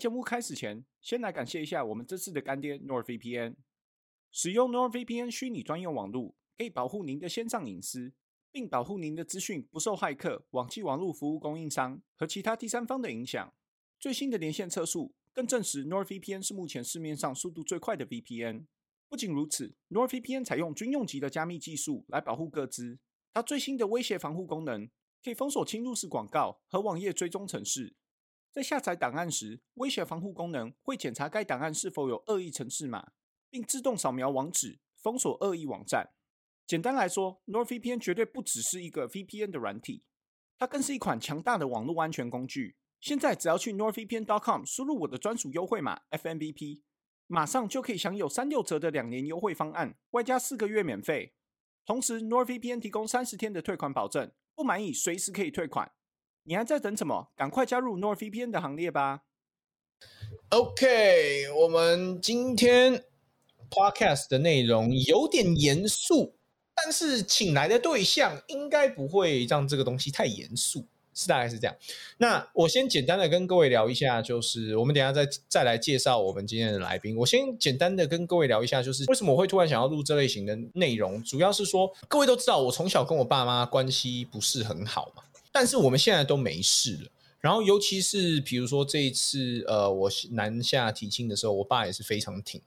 节目开始前，先来感谢一下我们这次的干爹 NordVPN。使用 NordVPN 虚拟专用网络，可以保护您的线上隐私，并保护您的资讯不受骇客、网际网络服务供应商和其他第三方的影响。最新的连线测速更证实 NordVPN 是目前市面上速度最快的 VPN。不仅如此，NordVPN 采用军用级的加密技术来保护各自。它最新的威胁防护功能可以封锁侵入式广告和网页追踪程式。在下载档案时，威胁防护功能会检查该档案是否有恶意程式码，并自动扫描网址封锁恶意网站。简单来说，NordVPN 绝对不只是一个 VPN 的软体，它更是一款强大的网络安全工具。现在只要去 NordVPN.com 输入我的专属优惠码 FMVP，马上就可以享有三六折的两年优惠方案，外加四个月免费。同时，NordVPN 提供三十天的退款保证，不满意随时可以退款。你还在等什么？赶快加入 NordVPN 的行列吧！OK，我们今天 Podcast 的内容有点严肃，但是请来的对象应该不会让这个东西太严肃。是大概是这样。那我先简单的跟各位聊一下，就是我们等下再再来介绍我们今天的来宾。我先简单的跟各位聊一下，就是为什么我会突然想要录这类型的内容，主要是说各位都知道，我从小跟我爸妈关系不是很好嘛，但是我们现在都没事了。然后尤其是比如说这一次，呃，我南下提亲的时候，我爸也是非常挺，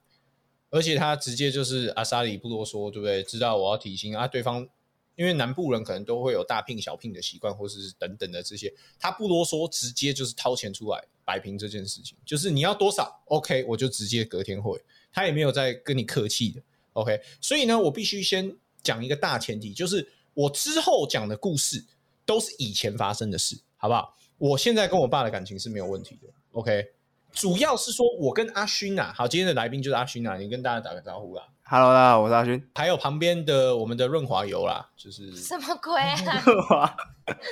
而且他直接就是阿萨里不啰嗦，对不对？知道我要提亲啊，对方。因为南部人可能都会有大聘小聘的习惯，或是等等的这些，他不啰嗦，直接就是掏钱出来摆平这件事情。就是你要多少，OK，我就直接隔天会，他也没有在跟你客气的，OK。所以呢，我必须先讲一个大前提，就是我之后讲的故事都是以前发生的事，好不好？我现在跟我爸的感情是没有问题的，OK。主要是说我跟阿勋啊，好，今天的来宾就是阿勋呐，你跟大家打个招呼啦。Hello，大家好，我是阿勋。还有旁边的我们的润滑油啦，就是什么鬼啊？润滑，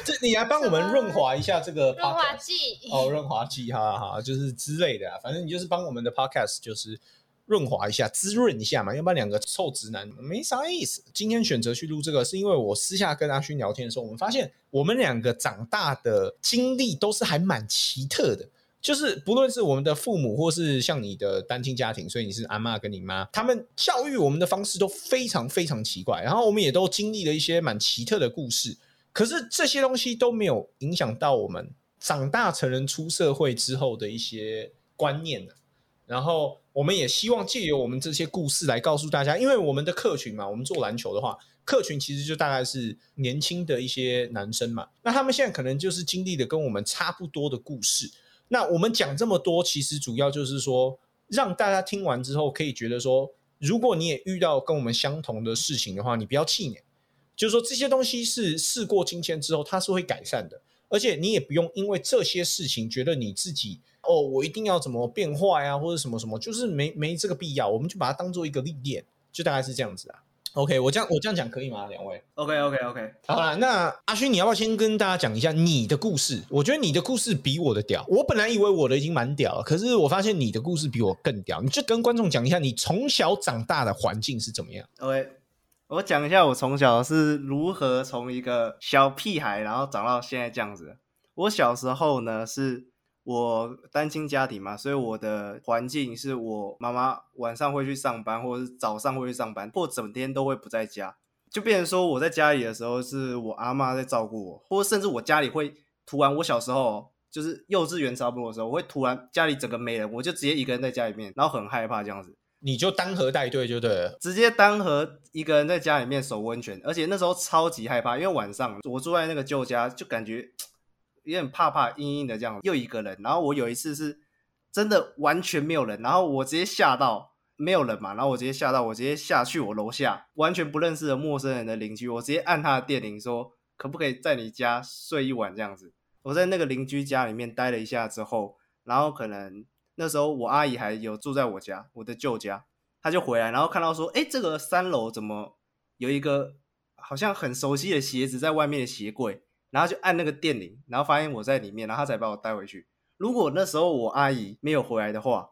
这你来帮我们润滑一下这个润滑剂哦，润滑剂，哈哈，就是之类的啊，反正你就是帮我们的 Podcast 就是润滑一下、滋润一下嘛，要不然两个臭直男没啥意思。今天选择去录这个，是因为我私下跟阿勋聊天的时候，我们发现我们两个长大的经历都是还蛮奇特的。就是不论是我们的父母，或是像你的单亲家庭，所以你是阿妈跟你妈，他们教育我们的方式都非常非常奇怪。然后我们也都经历了一些蛮奇特的故事，可是这些东西都没有影响到我们长大成人出社会之后的一些观念然后我们也希望借由我们这些故事来告诉大家，因为我们的客群嘛，我们做篮球的话，客群其实就大概是年轻的一些男生嘛，那他们现在可能就是经历的跟我们差不多的故事。那我们讲这么多，其实主要就是说，让大家听完之后可以觉得说，如果你也遇到跟我们相同的事情的话，你不要气馁，就是说这些东西是事过境迁之后，它是会改善的，而且你也不用因为这些事情觉得你自己哦，我一定要怎么变坏啊，或者什么什么，就是没没这个必要，我们就把它当做一个历练，就大概是这样子啊。OK，我这样我这样讲可以吗？两位？OK OK OK，好了，那阿勋，你要不要先跟大家讲一下你的故事？我觉得你的故事比我的屌。我本来以为我的已经蛮屌了，可是我发现你的故事比我更屌。你就跟观众讲一下你从小长大的环境是怎么样？OK，我讲一下我从小是如何从一个小屁孩，然后长到现在这样子。我小时候呢是。我单亲家庭嘛，所以我的环境是我妈妈晚上会去上班，或者是早上会去上班，或整天都会不在家，就变成说我在家里的时候是我阿妈在照顾我，或者甚至我家里会突然，我小时候就是幼稚园差不多的时候，我会突然家里整个没人，我就直接一个人在家里面，然后很害怕这样子，你就单核带队就对了，直接单核一个人在家里面守温泉，而且那时候超级害怕，因为晚上我住在那个旧家，就感觉。有点怕怕阴阴的这样，又一个人。然后我有一次是真的完全没有人，然后我直接吓到没有人嘛，然后我直接吓到，我直接下去我楼下完全不认识的陌生人的邻居，我直接按他的电铃说可不可以在你家睡一晚这样子。我在那个邻居家里面待了一下之后，然后可能那时候我阿姨还有住在我家，我的旧家，他就回来，然后看到说，哎，这个三楼怎么有一个好像很熟悉的鞋子在外面的鞋柜。然后就按那个电铃，然后发现我在里面，然后他才把我带回去。如果那时候我阿姨没有回来的话，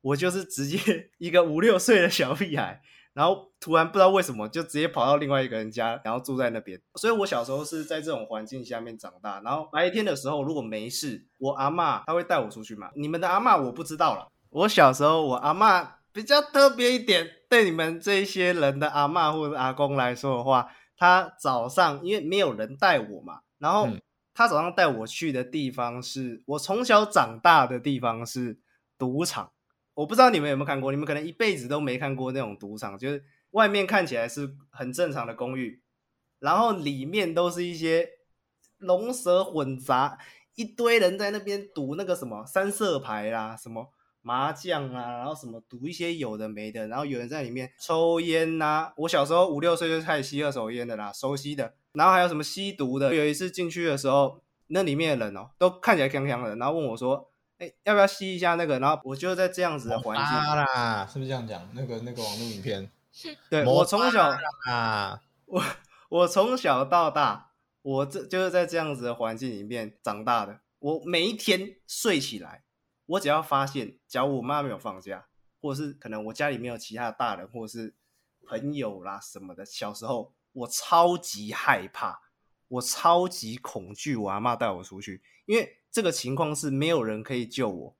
我就是直接 一个五六岁的小屁孩，然后突然不知道为什么就直接跑到另外一个人家，然后住在那边。所以我小时候是在这种环境下面长大。然后白天的时候如果没事，我阿妈她会带我出去嘛。你们的阿嬷我不知道了。我小时候我阿嬷比较特别一点，对你们这一些人的阿嬷或者阿公来说的话，他早上因为没有人带我嘛，然后嗯他早上带我去的地方是我从小长大的地方是赌场。我不知道你们有没有看过，你们可能一辈子都没看过那种赌场，就是外面看起来是很正常的公寓，然后里面都是一些龙蛇混杂，一堆人在那边赌那个什么三色牌啦，什么麻将啊，然后什么赌一些有的没的，然后有人在里面抽烟呐、我小时候五六岁就开始吸二手烟的啦，熟悉的。然后还有什么吸毒的，有一次进去的时候，那里面的人哦，都看起来康康的，然后问我说：“哎，要不要吸一下那个？”然后我就在这样子的环境，啊啦，是不是这样讲？那个那个网络影片对我从小啊，我 我从小到大，我这就是在这样子的环境里面长大的。我每一天睡起来，我只要发现，假如我妈没有放假，或者是可能我家里没有其他的大人，或者是朋友啦什么的，小时候我超级害怕，我超级恐惧我阿妈带我出去，因为这个情况是没有人可以救我，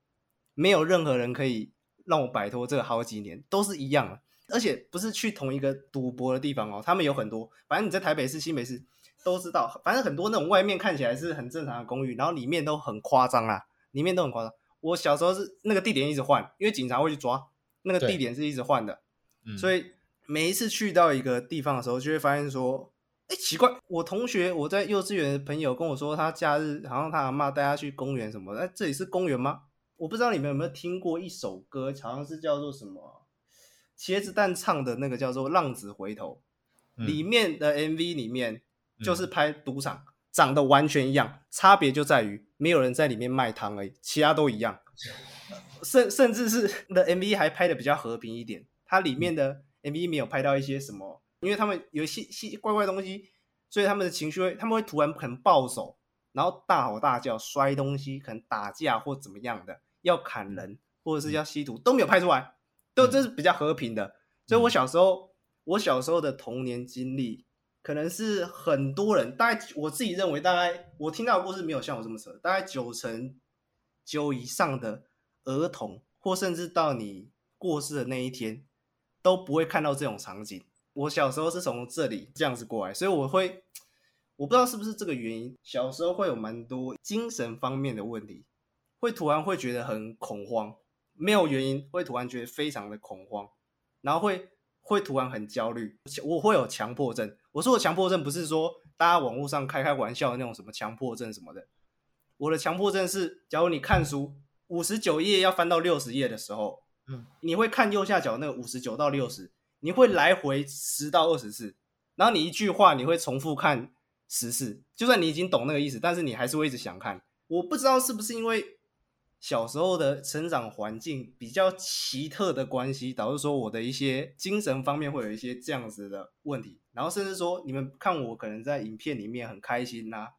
没有任何人可以让我摆脱这个好几年，都是一样的。而且不是去同一个赌博的地方哦，他们有很多，反正你在台北市、新北市都知道，反正很多那种外面看起来是很正常的公寓，然后里面都很夸张啊，里面都很夸张。我小时候是那个地点一直换，因为警察会去抓，那个地点是一直换的，嗯所以每一次去到一个地方的时候，就会发现说，哎，奇怪，我同学我在幼稚园的朋友跟我说，他假日好像他阿妈带他去公园什么的，哎，这里是公园吗？我不知道你们有没有听过一首歌，好像是叫做什么茄子蛋唱的那个叫做《浪子回头》，嗯里面的 MV 里面嗯就是拍赌场，长得完全一样，差别就在于没有人在里面卖汤而已，其他都一样。甚甚至是 的 MV 还拍的比较和平一点，它里面的 MV 没有拍到一些什么，因为他们有一些些怪怪的东西，所以他们的情绪会，他们会突然可能暴走，然后大吼大叫、摔东西，可能打架或怎么样的，要砍人或者是要吸毒都没有拍出来，都这是比较和平的。所以我小时候，我小时候的童年经历，可能是很多人，大概我自己认为，大概我听到的故事没有像我这么扯，大概九成九以上的儿童，或甚至到你过世的那一天，都不会看到这种场景。我小时候是从这里这样子过来，所以我会，我不知道是不是这个原因，小时候会有蛮多精神方面的问题，会突然会觉得很恐慌，没有原因会突然觉得非常的恐慌，然后会会突然很焦虑，我会有强迫症。我说的强迫症不是说大家网络上开开玩笑的那种什么强迫症什么的，我的强迫症是，假如你看书五十九页要翻到六十页的时候，嗯，你会看右下角那个五十九到六十，你会来回十到二十次，然后你一句话你会重复看十次，就算你已经懂那个意思，但是你还是会一直想看。我不知道是不是因为小时候的成长环境比较奇特的关系，导致说我的一些精神方面会有一些这样子的问题，然后甚至说你们看我可能在影片里面很开心呐、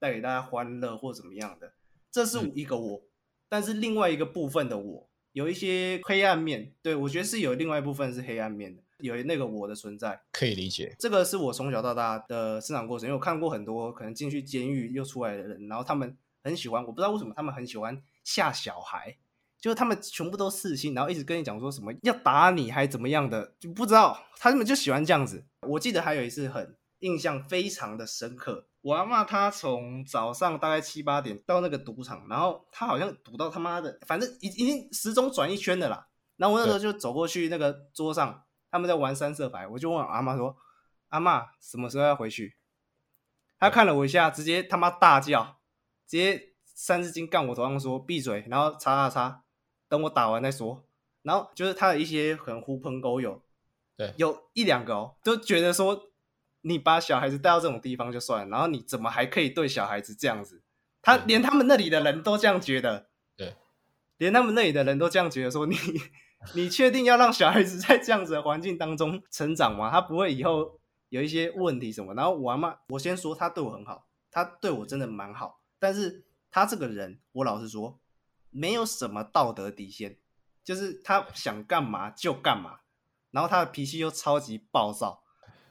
带给大家欢乐或怎么样的，这是一个我，但是另外一个部分的我有一些黑暗面，对我觉得是有另外一部分是黑暗面的，有那个我的存在，可以理解。这个是我从小到大的生长过程，因为我看过很多可能进去监狱又出来的人，然后他们很喜欢，我不知道为什么他们很喜欢吓小孩，就是他们全部都刺青，然后一直跟你讲说什么要打你还怎么样的，就不知道他们就喜欢这样子。我记得还有一次很印象非常的深刻，我阿嬷她从早上大概七八点到那个赌场，然后她好像赌到他妈的，反正已已经时钟转一圈的啦。然后我那时候就走过去那个桌上，他们在玩三色牌，我就问我阿妈说：“阿妈什么时候要回去？”她看了我一下，直接他妈大叫，直接三字经干我头上说闭嘴，然后擦擦擦，等我打完再说。然后就是他的一些很狐朋狗友，对有一两个哦，都觉得说你把小孩子带到这种地方就算了，然后你怎么还可以对小孩子这样子？他连他们那里的人都这样觉得，对，连他们那里的人都这样觉得说你你确定要让小孩子在这样子的环境当中成长吗？他不会以后有一些问题什么？然后我阿妈，我先说他对我很好，他对我真的蛮好，但是他这个人，我老实说，没有什么道德底线，就是他想干嘛就干嘛，然后他的脾气又超级暴躁。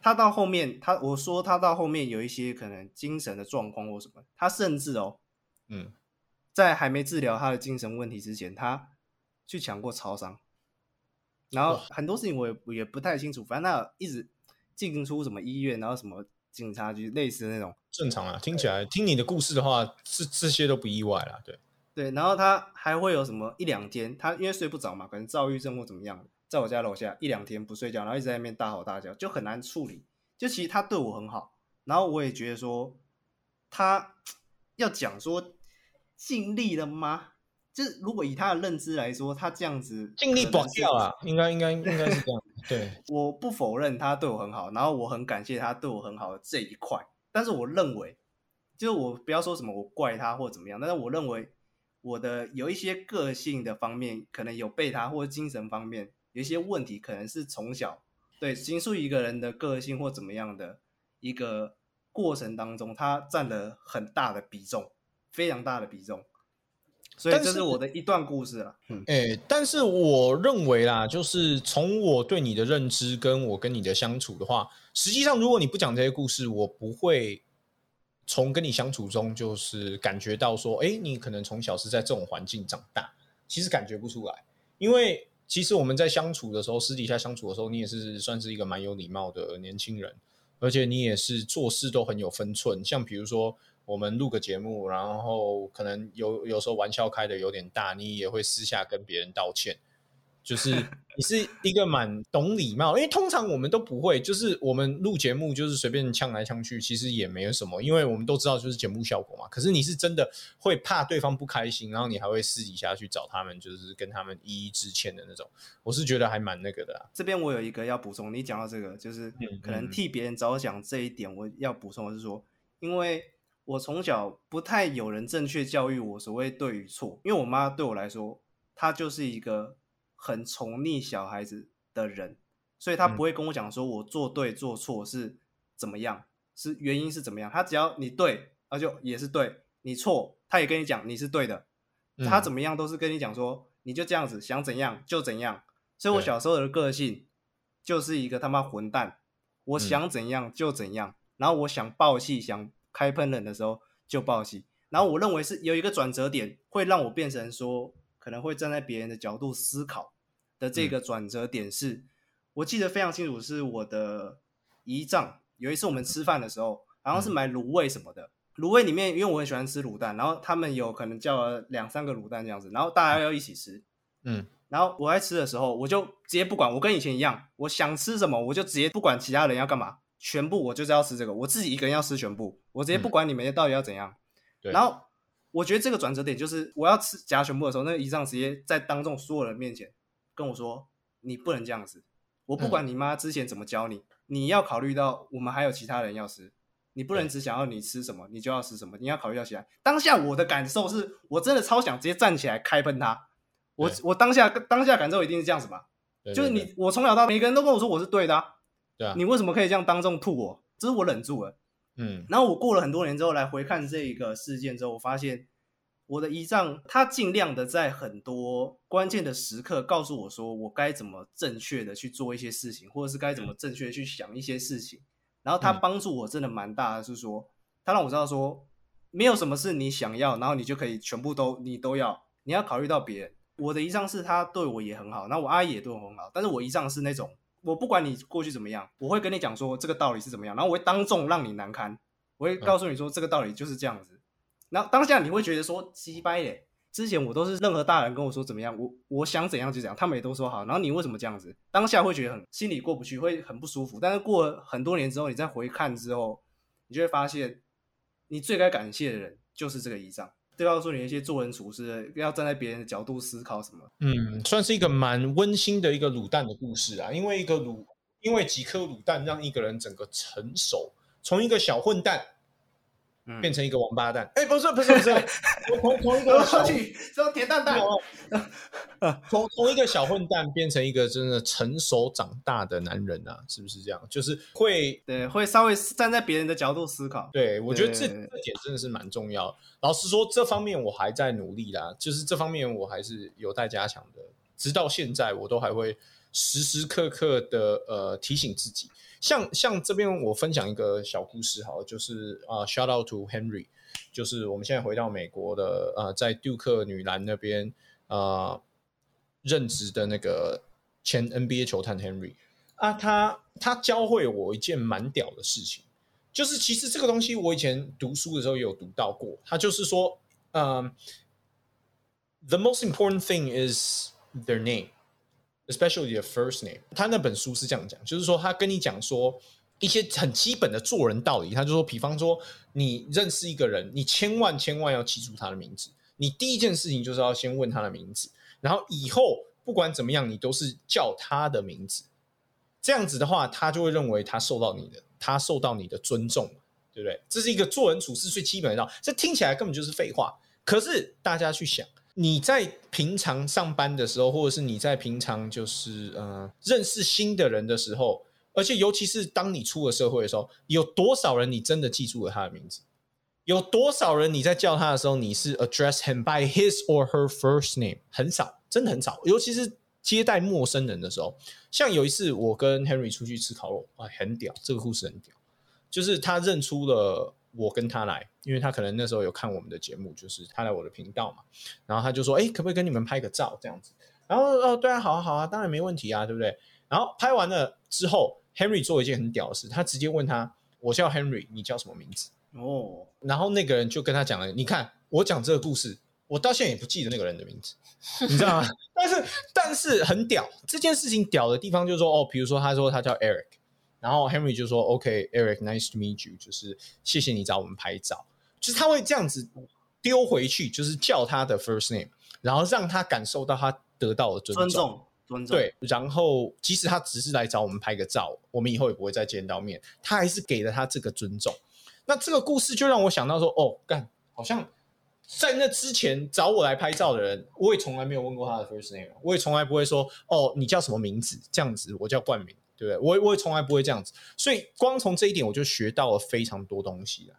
他到后面，他我说他到后面有一些可能精神的状况或什么，他甚至哦，嗯，在还没治疗他的精神问题之前，他去抢过超商，然后很多事情我也也不太清楚，反正他一直进出什么医院，然后什么警察局类似的那种。正常啊，听起来听你的故事的话，这这些都不意外啦。对对，然后他还会有什么一两天，他因为睡不着嘛，可能躁郁症或怎么样，在我家楼下一两天不睡觉，然后一直在那边大吼大叫，就很难处理。就其实他对我很好，然后我也觉得说他要讲说尽力了吗？就是如果以他的认知来说，他这样子尽力可能是保掉啊，应该应该应该是这样。对，我不否认他对我很好，然后我很感谢他对我很好的这一块。但是我认为，就是我不要说什么我怪他或怎么样，但是我认为我的有一些个性的方面，可能有被他或者精神方面有一些问题，可能是从小对形塑一个人的个性或怎么样的一个过程当中，他占了很大的比重，非常大的比重。所以这是我的一段故事了。嗯，哎、但是我认为啦，就是从我对你的认知跟我跟你的相处的话，实际上如果你不讲这些故事，我不会从跟你相处中就是感觉到说，哎、你可能从小是在这种环境长大，其实感觉不出来，因为其实我们在相处的时候，私底下相处的时候，你也是算是一个蛮有礼貌的年轻人，而且你也是做事都很有分寸，像比如说。我们录个节目，然后可能有有时候玩笑开的有点大，你也会私下跟别人道歉。就是你是一个蛮懂礼貌，因为通常我们都不会，就是我们录节目就是随便呛来呛去，其实也没有什么，因为我们都知道就是节目效果嘛。可是你是真的会怕对方不开心，然后你还会私底下去找他们，就是跟他们一一致歉的那种。我是觉得还蛮那个的、啊。这边我有一个要补充，你讲到这个，就是嗯可能嗯替别人着想这一点，我要补充的是说，因为我从小不太有人正确教育我所谓对与错，因为我妈对我来说，她就是一个很宠溺小孩子的人，所以她嗯。不会跟我讲说我做对做错是怎么样，是原因是怎么样，他只要你对，那就也是对；你错，他也跟你讲你是对的，他怎么么样都是跟你讲说你就这样子，想怎样就怎样。所以我小时候的个性就是一个他妈混蛋，我嗯。想怎样就怎样，然后我想爆气、想开喷人的时候就爆气，然后我认为是有一个转折点会让我变成说，可能会站在别人的角度思考的这嗯个转折点是，我记得非常清楚，是我的姨丈有一次我们吃饭的时候，好像是嗯买卤味什么的。卤味里面，因为我很喜欢吃卤蛋，然后他们有可能叫了两三个卤蛋这样子，然后大家要一起吃。嗯然后我在吃的时候，我就直接不管，我跟以前一样，我想吃什么，我就直接不管其他人要干嘛，全部我就是要吃这个，我自己一个人要吃全部，我直接不管你们到底要怎样。对然后我觉得这个转折点就是我要吃夹全部的时候，那个姨丈直接在当众所有人面前跟我说：“你不能这样子，我不管你妈之前怎么教你，你要考虑到我们还有其他人要吃。”你不能只想要你吃什么，你就要吃什么，你要考虑到其他。当下我的感受是我真的超想直接站起来开喷他。我我当下当下感受一定是这样子嘛，就是你我从小到大每个人都跟我说我是对的、啊，对啊，你为什么可以这样当众吐我？这是我忍住了。嗯然后我过了很多年之后来回看这一个事件之后，我发现我的姨丈他尽量的在很多关键的时刻告诉我说我该怎么正确的去做一些事情，或者是该怎么正确的去想一些事情。然后他嗯帮助我真的蛮大的，是说他让我知道说没有什么是你想要，然后你就可以全部都你都要，你要考虑到别人。我的姨丈是他对我也很好，那我阿姨也对我很好，但是我姨丈是那种我不管你过去怎么样，我会跟你讲说这个道理是怎么样，然后我会当众让你难堪，我会告诉你说这个道理就是这样子。然后当下你会觉得说鸡掰嘞，之前我都是任何大人跟我说怎么样，我我想怎样就怎样，他们也都说好，然后你为什么这样子？当下会觉得很心里过不去，会很不舒服。但是过了很多年之后，你再回看之后，你就会发现，你最该感谢的人就是这个姨丈。对告诉你一些做人处事的，要站在别人的角度思考什么。嗯，算是一个蛮温馨的一个卤蛋的故事啊。因为一个卤，因为几颗卤蛋让一个人整个成熟，从一个小混蛋嗯变成一个王八蛋。哎、不是不是不是，从从从一个小去，这种铁蛋蛋。从从一个小混蛋变成一个真的成熟长大的男人啊，是不是这样？就是会对，会稍微站在别人的角度思考。对，我觉得这对这点真的是蛮重要。老实说，这方面我还在努力啦，就是这方面我还是有待加强的。直到现在，我都还会时时刻刻的呃提醒自己。像像这边我分享一个小故事，好了，就是啊、s h o u t out to Henry，就是我们现在回到美国的呃，在杜克女篮那边呃任职的那个前 NBA 球探 Henry 啊，他他教会我一件蛮屌的事情，就是其实这个东西我以前读书的时候也有读到过，他就是说，嗯、t h e most important thing is their name。especially the first name。他那本书是这样讲，就是说他跟你讲说一些很基本的做人道理。他就说，比方说你认识一个人，你千万千万要记住他的名字。你第一件事情就是要先问他的名字，然后以后不管怎么样，你都是叫他的名字。这样子的话，他就会认为他受到你的，他受到你的尊重，对不对？这是一个做人处事最基本的道。这听起来根本就是废话，可是大家去想。你在平常上班的时候，或者是你在平常就是呃认识新的人的时候，而且尤其是当你出了社会的时候，有多少人你真的记住了他的名字？有多少人你在叫他的时候，你是 address him by his or her first name？很少，真的很少。尤其是接待陌生人的时候，像有一次我跟 Henry 出去吃烤肉，哎，很屌，这个故事很屌，就是他认出了。我跟他来，因为他可能那时候有看我们的节目，就是他来我的频道嘛，然后他就说：“哎，可不可以跟你们拍个照这样子？”然后哦，对啊，好啊，好啊，当然没问题啊，对不对？然后拍完了之后，Henry 做一件很屌的事，他直接问他：“我叫 Henry，你叫什么名字？”哦，然后那个人就跟他讲了：“你看，我讲这个故事，我到现在也不记得那个人的名字，你知道吗？但是但是很屌，这件事情屌的地方就是说，哦，比如说他说他叫 Eric。”然后 Henry 就说：“OK，Eric，nice to meet you，就是谢谢你找我们拍照。就是他会这样子丢回去，就是叫他的 first name，然后让他感受到他得到的尊尊重，尊重。对，然后即使他只是来找我们拍个照，我们以后也不会再见到面，他还是给了他这个尊重。那这个故事就让我想到说，哦，干，好像在那之前找我来拍照的人，我也从来没有问过他的 first name，我也从来不会说，哦，你叫什么名字？这样子，我叫冠名。”对不对？我我也从来不会这样子，所以光从这一点我就学到了非常多东西了。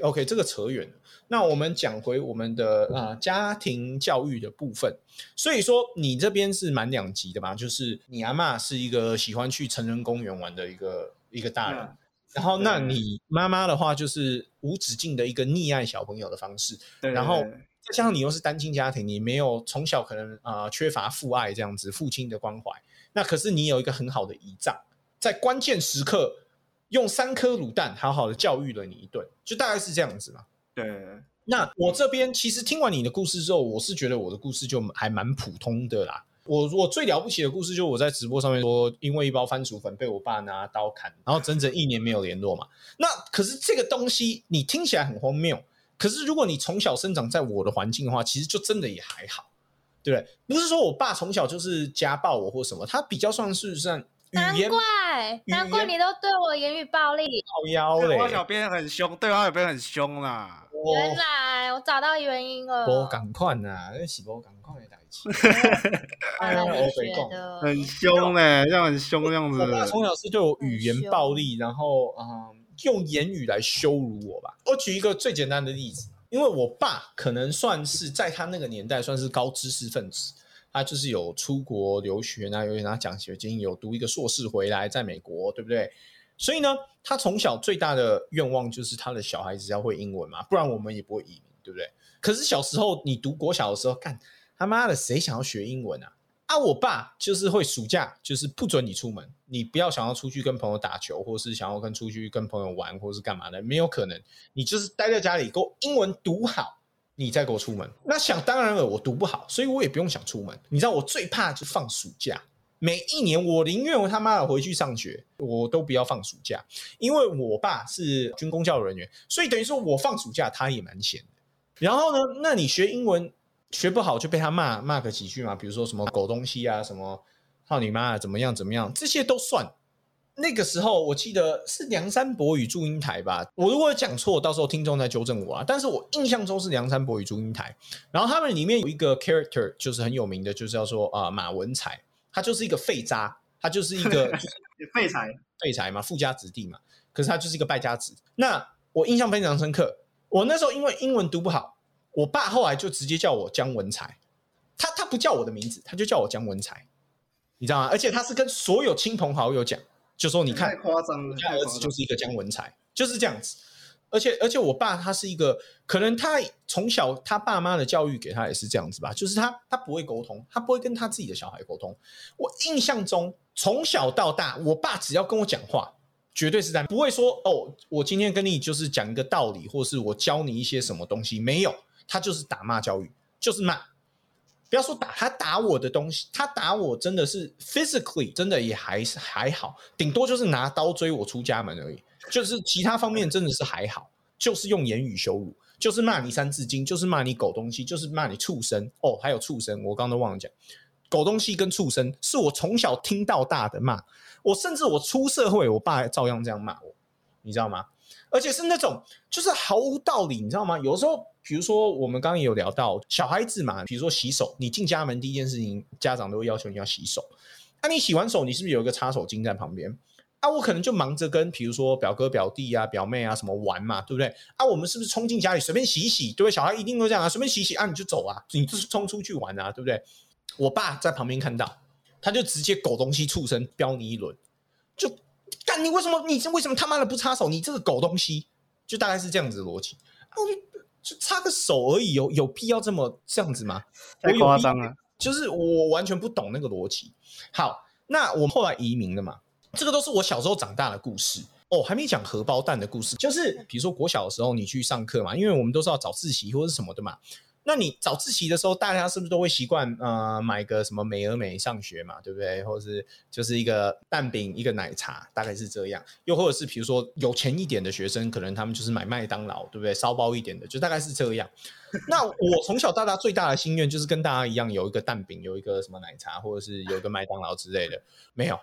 OK，这个扯远了。那我们讲回我们的啊、家庭教育的部分。所以说你这边是蛮两级的嘛，就是你阿嬷是一个喜欢去成人公园玩的一个一个大人，然后那你妈妈的话就是无止境的一个溺爱小朋友的方式。对，然后再加上你又是单亲家庭，你没有从小可能啊、呃缺乏父爱这样子，父亲的关怀。那可是你有一个很好的遗仗，在关键时刻用三颗卤蛋好好的教育了你一顿，就大概是这样子嘛。对那我这边其实听完你的故事之后，我是觉得我的故事就还蛮普通的啦。我我最了不起的故事就是我在直播上面说，因为一包番薯粉被我爸拿刀砍，然后整整一年没有联络嘛。那可是这个东西你听起来很荒谬，可是如果你从小生长在我的环境的话，其实就真的也还好，对不对？不是说我爸从小就是家暴我或什么，他比较算是算难怪，难怪你都对我言语暴力。靠腰嘞。对花小编很凶，对方小编很凶啦。原来我找到原因了。我赶快呐，那是不赶快的代志。看 来我你学北贡的很凶嘞，这样很凶这样子。我爸从小是对我语言暴力，然后嗯，用言语来羞辱我吧。我举一个最简单的例子，因为我爸可能算是在他那个年代算是高知识分子，他就是有出国留学啊，有拿奖学金，有读一个硕士回来，在美国，对不对？所以呢，他从小最大的愿望就是他的小孩子要会英文嘛，不然我们也不会移民，对不对？可是小时候你读国小的时候，干他妈的谁想要学英文啊？啊，我爸就是会暑假就是不准你出门，你不要想要出去跟朋友打球，或是想要跟出去跟朋友玩，或是干嘛的，没有可能。你就是待在家里，给我英文读好，你再给我出门。那想当然了，我读不好，所以我也不用想出门。你知道我最怕就放暑假，每一年我宁愿我他妈的回去上学，我都不要放暑假，因为我爸是军工教育人员，所以等于说我放暑假他也蛮闲的。然后呢，那你学英文学不好就被他骂骂个几句嘛，比如说什么狗东西啊，什么操你妈啊，怎么样怎么样，这些都算。那个时候我记得是梁山伯与祝英台吧，我如果讲错，到时候听众再纠正我啊。但是我印象中是梁山伯与祝英台，然后他们里面有一个 character 就是很有名的，就是叫做啊、呃马文才，他就是一个废渣，他就是一个 废柴，废柴嘛，富家子弟嘛，可是他就是一个败家子。那我印象非常深刻，我那时候因为英文读不好，我爸后来就直接叫我姜文才，他他不叫我的名字，他就叫我姜文才。你知道吗？而且他是跟所有亲朋好友讲，就说你看太夸张了，他儿子就是一个姜文才，就是这样子。而且而且我爸他是一个，可能他从小他爸妈的教育给他也是这样子吧，就是他他不会沟通，他不会跟他自己的小孩沟通。我印象中从小到大，我爸只要跟我讲话，绝对是在不会说哦，我今天跟你就是讲一个道理，或是我教你一些什么东西，没有，他就是打骂教育，就是骂。不要说打，他打我的东西，他打我真的是 physically 真的也还是还好，顶多就是拿刀追我出家门而已。就是其他方面真的是还好，就是用言语羞辱，就是骂你三字经，就是骂你狗东西，就是骂你畜生哦，还有畜生，我刚刚都忘了讲，狗东西跟畜生是我从小听到大的骂，我甚至我出社会，我爸照样这样骂我，你知道吗？而且是那种就是毫无道理，你知道吗？有时候，比如说我们刚刚也有聊到小孩子嘛，比如说洗手，你进家门第一件事情，家长都会要求你要洗手。那、你洗完手，你是不是有一个擦手巾在旁边？啊，我可能就忙着跟比如说表哥、表弟啊、表妹啊什么玩嘛，对不对？啊，我们是不是冲进家里随便洗一洗，对不对？小孩一定都这样啊，随便洗洗啊，你就走啊，你就是冲出去玩啊，对不对？我爸在旁边看到，他就直接狗东西畜生飙你一轮，就干你为什么你为什么他妈的不插手？你这个狗东西，就大概是这样子的逻辑。就就擦个手而已，有有必要这么这样子吗？太夸张了。就是我完全不懂那个逻辑。好，那我们后来移民了嘛，这个都是我小时候长大的故事。哦，还没讲荷包蛋的故事，就是比如说国小的时候你去上课嘛，因为我们都是要早自习或者是什么的嘛。那你早自习的时候，大家是不是都会习惯呃买个什么美而美上学嘛，对不对？或者是就是一个蛋饼一个奶茶，大概是这样。又或者是比如说有钱一点的学生，可能他们就是买麦当劳，对不对？烧包一点的，就大概是这样。那我从小到大最大的心愿就是跟大家一样，有一个蛋饼，有一个什么奶茶，或者是有一个麦当劳之类的。没有，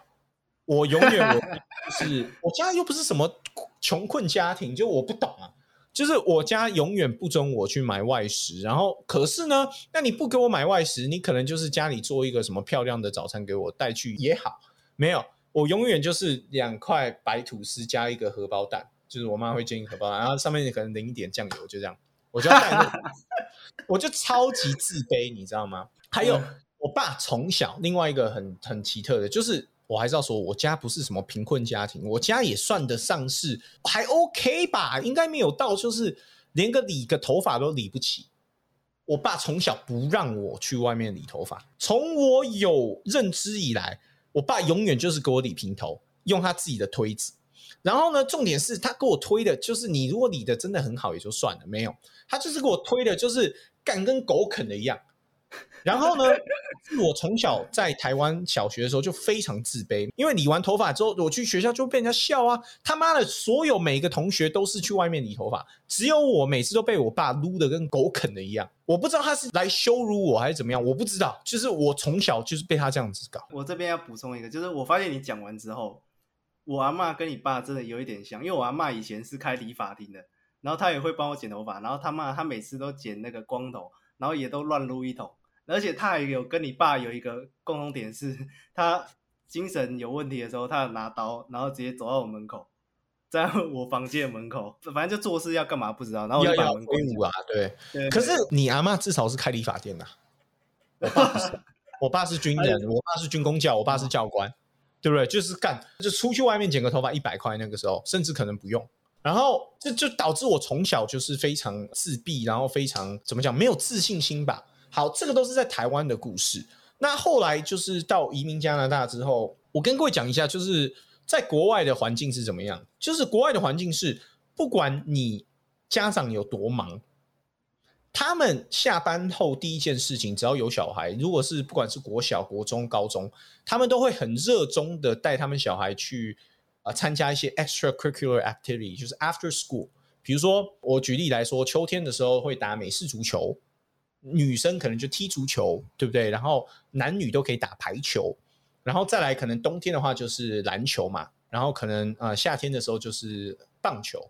我永远我 就是我家又不是什么穷困家庭，就我不懂啊。就是我家永远不准我去买外食，然后可是呢，那你不给我买外食，你可能就是家里做一个什么漂亮的早餐给我带去也好，没有，我永远就是两块白吐司加一个荷包蛋，就是我妈会煎一个荷包蛋，然后上面可能淋一点酱油，就这样，我就要带那个，我就超级自卑，你知道吗？还有我爸从小另外一个很很奇特的，就是我还是要说，我家不是什么贫困家庭，我家也算得上是还 OK 吧，应该没有到就是连个理个头发都理不起。我爸从小不让我去外面理头发，从我有认知以来，我爸永远就是给我理平头，用他自己的推子。然后呢，重点是他给我推的，就是你如果理的真的很好也就算了，没有，他就是给我推的，就是干跟狗啃的一样。然后呢，我从小在台湾小学的时候就非常自卑，因为理完头发之后，我去学校就被人家笑啊！他妈的，所有每个同学都是去外面理头发，只有我每次都被我爸撸的跟狗啃的一样。我不知道他是来羞辱我还是怎么样，我不知道。就是我从小就是被他这样子搞。我这边要补充一个，就是我发现你讲完之后，我阿嬷跟你爸真的有一点像，因为我阿嬷以前是开理发厅的，然后她也会帮我剪头发，然后他妈她每次都剪那个光头，然后也都乱撸一通，而且他还有跟你爸有一个共同点是，他精神有问题的时候，他拿刀，然后直接走到我门口，在我房间门口，反正就做事要干嘛不知道，然后我就把门关武啊，对。对可是你阿妈至少是开理发店的、我爸不是，我爸是军人，我爸是军工教，我爸是教官，对不对？就是干，就出去外面剪个头发一百块，那个时候甚至可能不用。然后这就导致我从小就是非常自闭，然后非常怎么讲，没有自信心吧。好，这个都是在台湾的故事。那后来就是到移民加拿大之后，我跟各位讲一下，就是在国外的环境是怎么样。就是国外的环境是，不管你家长有多忙，他们下班后第一件事情，只要有小孩，如果是不管是国小、国中、高中，他们都会很热衷的带他们小孩去啊、呃参加一些 extracurricular activity，就是 after school。比如说，我举例来说，秋天的时候会打美式足球，女生可能就踢足球，对不对？然后男女都可以打排球，然后再来可能冬天的话就是篮球嘛，然后可能呃夏天的时候就是棒球，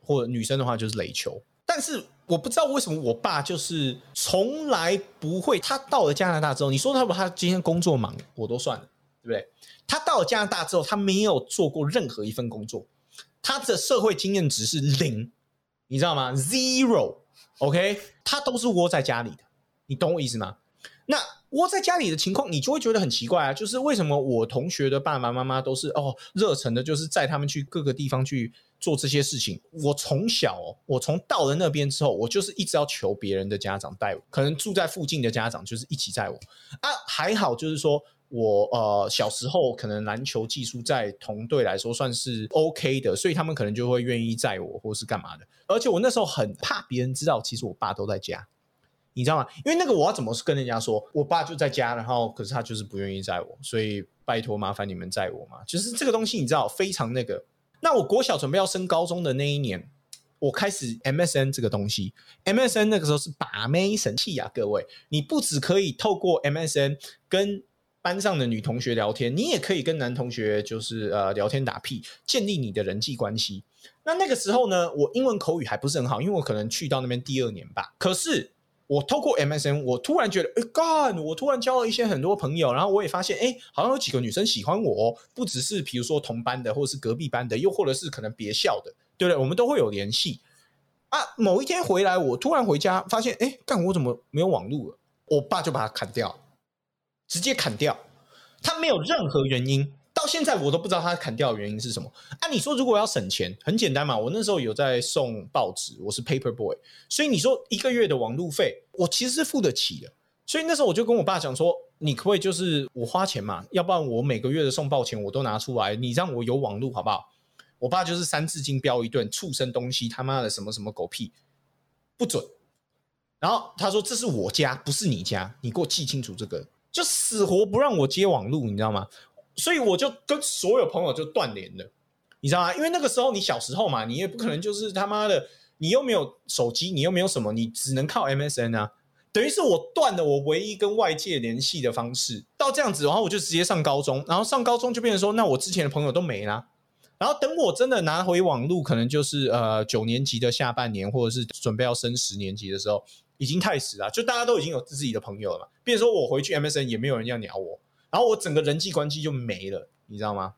或者女生的话就是垒球。但是我不知道为什么我爸就是从来不会，他到了加拿大之后，你说他不他今天工作忙我都算了，对不对？他到了加拿大之后，他没有做过任何一份工作，他的社会经验值是零，你知道吗？Zero。OK，他都是窝在家里的，你懂我意思吗？那窝在家里的情况，你就会觉得很奇怪啊，就是为什么我同学的爸爸妈妈都是哦热忱的，就是载他们去各个地方去做这些事情。我从小、哦，我从到了那边之后，我就是一直要求别人的家长带我，可能住在附近的家长就是一起载我啊。还好就是说我呃小时候可能篮球技术在同队来说算是 OK 的，所以他们可能就会愿意载我或是干嘛的。而且我那时候很怕别人知道，其实我爸都在家。你知道吗？因为那个我要怎么跟人家说，我爸就在家，然后可是他就是不愿意载我，所以拜托麻烦你们载我嘛。就是这个东西，你知道非常那个。那我国小准备要升高中的那一年，我开始 MSN 这个东西，MSN 那个时候是把妹神器啊，各位，你不只可以透过 MSN 跟班上的女同学聊天，你也可以跟男同学就是呃聊天打屁，建立你的人际关系。那那个时候呢，我英文口语还不是很好，因为我可能去到那边第二年吧，可是。我透过 MSN，我突然觉得，哎，God，我突然交了一些很多朋友，然后我也发现，哎，好像有几个女生喜欢我，不只是比如说同班的，或者是隔壁班的，又或者是可能别校的，对不对？我们都会有联系。啊，某一天回来，我突然回家发现，哎，干，我怎么没有网络了？我爸就把它砍掉，直接砍掉，他没有任何原因。到现在我都不知道他砍掉的原因是什么。按你说，如果要省钱，很简单嘛。我那时候有在送报纸，我是 paper boy，所以你说一个月的网路费，我其实是付得起的。所以那时候我就跟我爸讲说，你可不可以就是我花钱嘛，要不然我每个月的送报钱我都拿出来，你让我有网路好不好？我爸就是三字经飙一顿，畜生东西，他妈的什么什么狗屁，不准。然后他说这是我家，不是你家，你给我记清楚这个，就死活不让我接网路，你知道吗？所以我就跟所有朋友就断联了，你知道吗？因为那个时候你小时候嘛，你也不可能就是他妈的，你又没有手机，你又没有什么，你只能靠 MSN 啊。等于是我断了我唯一跟外界联系的方式。到这样子，然后我就直接上高中，然后上高中就变成说，那我之前的朋友都没啦。然后等我真的拿回网路，可能就是呃九年级的下半年，或者是准备要升十年级的时候，已经太迟了，就大家都已经有自己的朋友了嘛。变成说我回去 MSN 也没有人要鸟我。然后我整个人际关系就没了，你知道吗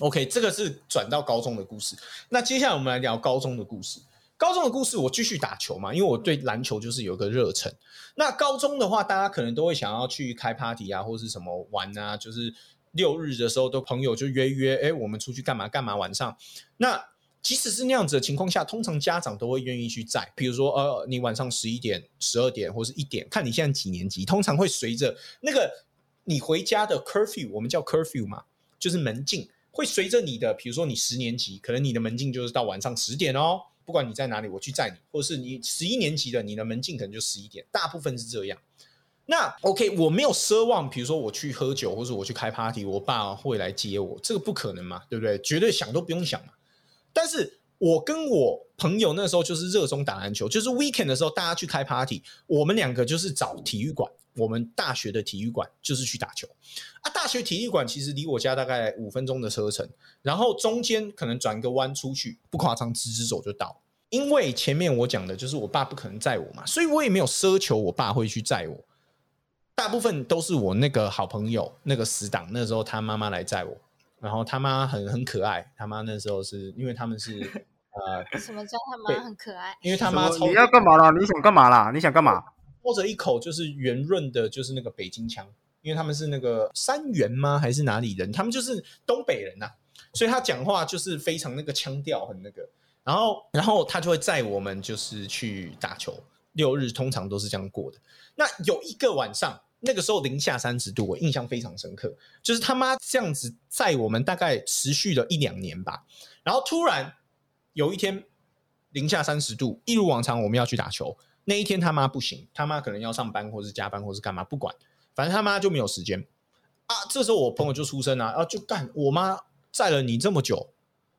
？OK，这个是转到高中的故事。那接下来我们来聊高中的故事。高中的故事，我继续打球嘛，因为我对篮球就是有一个热忱。那高中的话，大家可能都会想要去开 party 啊，或者是什么玩啊，就是六日的时候，都朋友就约约，哎，我们出去干嘛干嘛？晚上，那即使是那样子的情况下，通常家长都会愿意去载。比如说，呃，你晚上十一点、十二点或是一点，看你现在几年级，通常会随着那个。你回家的 curfew，我们叫 curfew 嘛，就是门禁会随着你的，比如说你十年级，可能你的门禁就是到晚上十点哦。不管你在哪里，我去载你，或者是你十一年级的，你的门禁可能就十一点，大部分是这样。那 OK，我没有奢望，比如说我去喝酒，或者我去开 party，我爸会来接我，这个不可能嘛，对不对？绝对想都不用想嘛。但是我跟我朋友那时候就是热衷打篮球，就是 weekend 的时候大家去开 party，我们两个就是找体育馆。我们大学的体育馆就是去打球啊！大学体育馆其实离我家大概五分钟的车程，然后中间可能转个弯出去，不夸张，直直走就到。因为前面我讲的就是我爸不可能载我嘛，所以我也没有奢求我爸会去载我。大部分都是我那个好朋友那个死党，那时候他妈妈来载我，然后他妈很很可爱，他妈那时候是因为他们是 呃，什么叫他妈很可爱？因为他妈你要干嘛啦？你想干嘛啦？你想干嘛？或者一口就是圆润的，就是那个北京腔，因为他们是那个三元吗？还是哪里人？他们就是东北人呐，所以他讲话就是非常那个腔调很那个。然后，然后他就会载我们就是去打球。六日通常都是这样过的。那有一个晚上，那个时候零下三十度，我印象非常深刻，就是他妈这样子载我们，大概持续了一两年吧。然后突然有一天零下三十度，一如往常我们要去打球。那一天他妈不行，他妈可能要上班，或是加班，或是干嘛，不管，反正他妈就没有时间啊。这时候我朋友就出声啊，啊，就干我妈载了你这么久，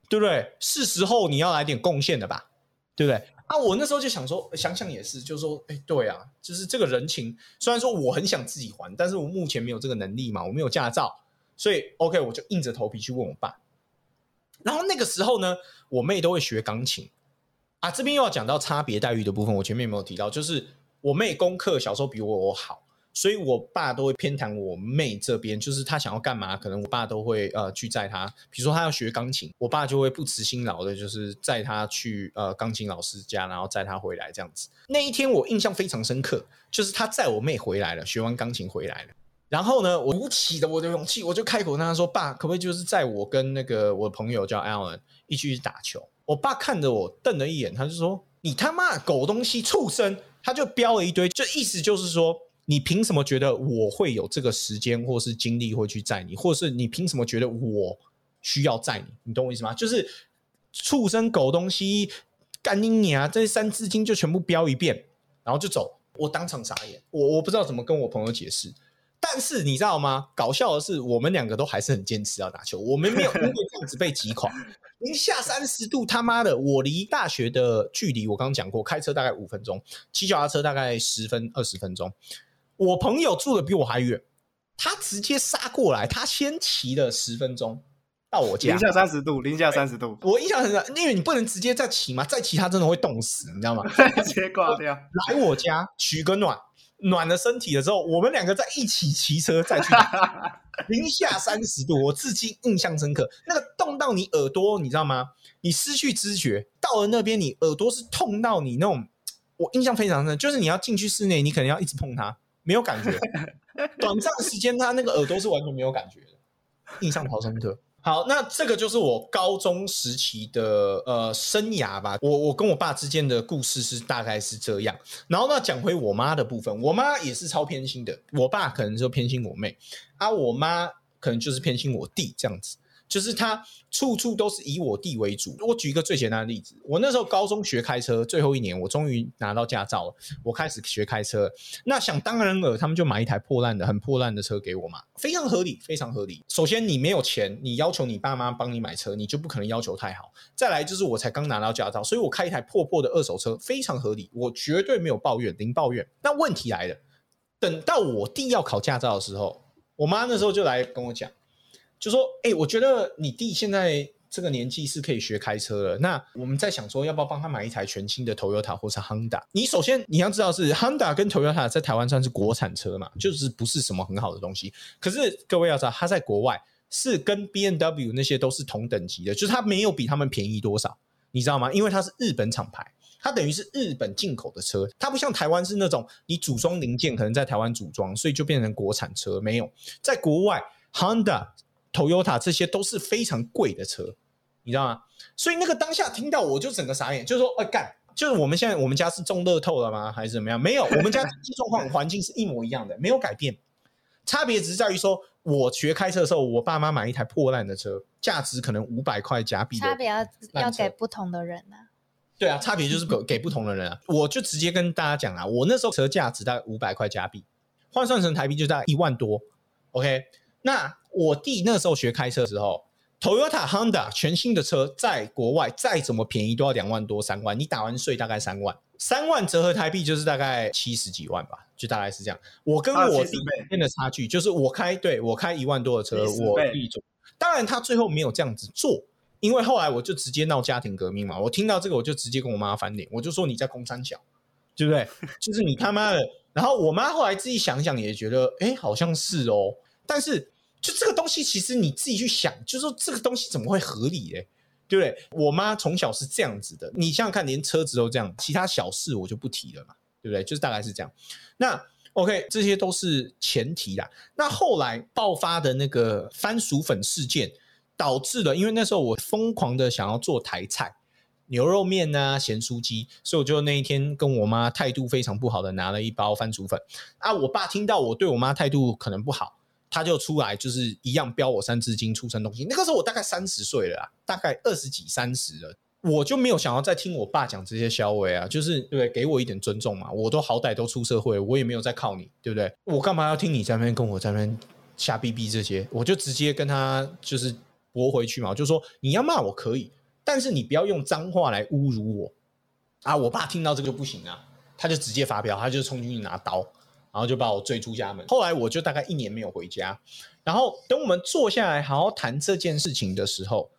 对不对？是时候你要来点贡献的吧，对不对？啊，我那时候就想说，想想也是，就是说，哎，对啊，就是这个人情，虽然说我很想自己还，但是我目前没有这个能力嘛，我没有驾照，所以 OK，我就硬着头皮去问我爸。然后那个时候呢，我妹都会学钢琴。啊，这边又要讲到差别待遇的部分，我前面有没有提到？就是我妹功课小时候比我好，所以我爸都会偏袒我妹这边，就是他想要干嘛，可能我爸都会呃去载他。比如说他要学钢琴，我爸就会不辞辛劳的，就是载他去呃钢琴老师家，然后载他回来这样子。那一天我印象非常深刻，就是他载我妹回来了，学完钢琴回来了。然后呢，我鼓起的我的勇气，我就开口跟他说：“爸，可不可以就是载我跟那个我的朋友叫 Alan 一起去打球？”我爸看着我瞪了一眼，他就说：“你他妈狗东西，畜生！”他就飙了一堆，就意思就是说，你凭什么觉得我会有这个时间或是精力会去载你，或是你凭什么觉得我需要载你？你懂我意思吗？就是畜生狗东西，干你娘！这三字经就全部飙一遍，然后就走。我当场傻眼，我我不知道怎么跟我朋友解释。但是你知道吗？搞笑的是，我们两个都还是很坚持要打球，我们没有因为这样子被击垮。零下三十度，他妈的！我离大学的距离，我刚刚讲过，开车大概五分钟，骑脚踏车大概十分二十分钟。我朋友住的比我还远，他直接杀过来，他先骑了十分钟到我家。零下三十度，零下三十度，我印象很深，因为你不能直接再骑嘛，再骑他真的会冻死，你知道吗？直接挂掉。来我家取个暖。暖了身体了之后，我们两个在一起骑车再去，零下三十度，我至今印象深刻。那个冻到你耳朵，你知道吗？你失去知觉，到了那边，你耳朵是痛到你那种，我印象非常深，就是你要进去室内，你可能要一直碰它，没有感觉。短暂时间，他那个耳朵是完全没有感觉的，印象好深刻。好，那这个就是我高中时期的呃生涯吧。我我跟我爸之间的故事是大概是这样。然后呢，讲回我妈的部分，我妈也是超偏心的。我爸可能就偏心我妹，啊，我妈可能就是偏心我弟这样子。就是他处处都是以我弟为主。我举一个最简单的例子，我那时候高中学开车，最后一年我终于拿到驾照了，我开始学开车。那想当然了，他们就买一台破烂的、很破烂的车给我嘛，非常合理，非常合理。首先你没有钱，你要求你爸妈帮你买车，你就不可能要求太好。再来就是我才刚拿到驾照，所以我开一台破破的二手车非常合理，我绝对没有抱怨，零抱怨。那问题来了，等到我弟要考驾照的时候，我妈那时候就来跟我讲。就说，哎，我觉得你弟现在这个年纪是可以学开车了。那我们在想说，要不要帮他买一台全新的 Toyota 或是 Honda？你首先你要知道，是 Honda 跟 Toyota 在台湾算是国产车嘛，就是不是什么很好的东西。可是各位要知道，它在国外是跟 B N W 那些都是同等级的，就是它没有比他们便宜多少，你知道吗？因为它是日本厂牌，它等于是日本进口的车，它不像台湾是那种你组装零件可能在台湾组装，所以就变成国产车。没有，在国外 Honda。Toyota 这些都是非常贵的车，你知道吗？所以那个当下听到我就整个傻眼，就是说，哎干，就是我们现在我们家是中乐透了吗？还是怎么样？没有，我们家经济状况环境是一模一样的，没有改变，差别只是在于说，我学开车的时候，我爸妈买一台破烂的车，价值可能五百块加币，差别要要给不同的人啊。对啊，差别就是给 给不同的人啊。我就直接跟大家讲啊，我那时候车价值大概五百块加币，换算成台币就大概一万多。OK，那。我弟那时候学开车的时候，Toyota Honda 全新的车，在国外再怎么便宜都要两万多三万，你打完税大概三万，三万折合台币就是大概七十几万吧，就大概是这样。我跟我弟之间的差距就是我开对我开一万多的车，我弟做。当然他最后没有这样子做，因为后来我就直接闹家庭革命嘛。我听到这个我就直接跟我妈翻脸，我就说你在公三角，对不对？就是你他妈的。然后我妈后来自己想想也觉得，哎，好像是哦，但是。就这个东西，其实你自己去想，就是说这个东西怎么会合理嘞？对不对？我妈从小是这样子的，你想想看，连车子都这样，其他小事我就不提了嘛，对不对？就是大概是这样。那 OK，这些都是前提啦。那后来爆发的那个番薯粉事件，导致了，因为那时候我疯狂的想要做台菜，牛肉面啊、咸酥鸡，所以我就那一天跟我妈态度非常不好的拿了一包番薯粉。啊，我爸听到我对我妈态度可能不好。他就出来，就是一样标我三字经出生东西。那个时候我大概三十岁了，大概二十几三十了，我就没有想要再听我爸讲这些消微啊，就是对给我一点尊重嘛。我都好歹都出社会，我也没有在靠你，对不对？我干嘛要听你在那边跟我在那边瞎逼逼这些？我就直接跟他就是驳回去嘛，就说你要骂我可以，但是你不要用脏话来侮辱我啊！我爸听到这个就不行啊，他就直接发飙，他就冲进去拿刀。然后就把我追出家门。后来我就大概一年没有回家。然后等我们坐下来好好谈这件事情的时候，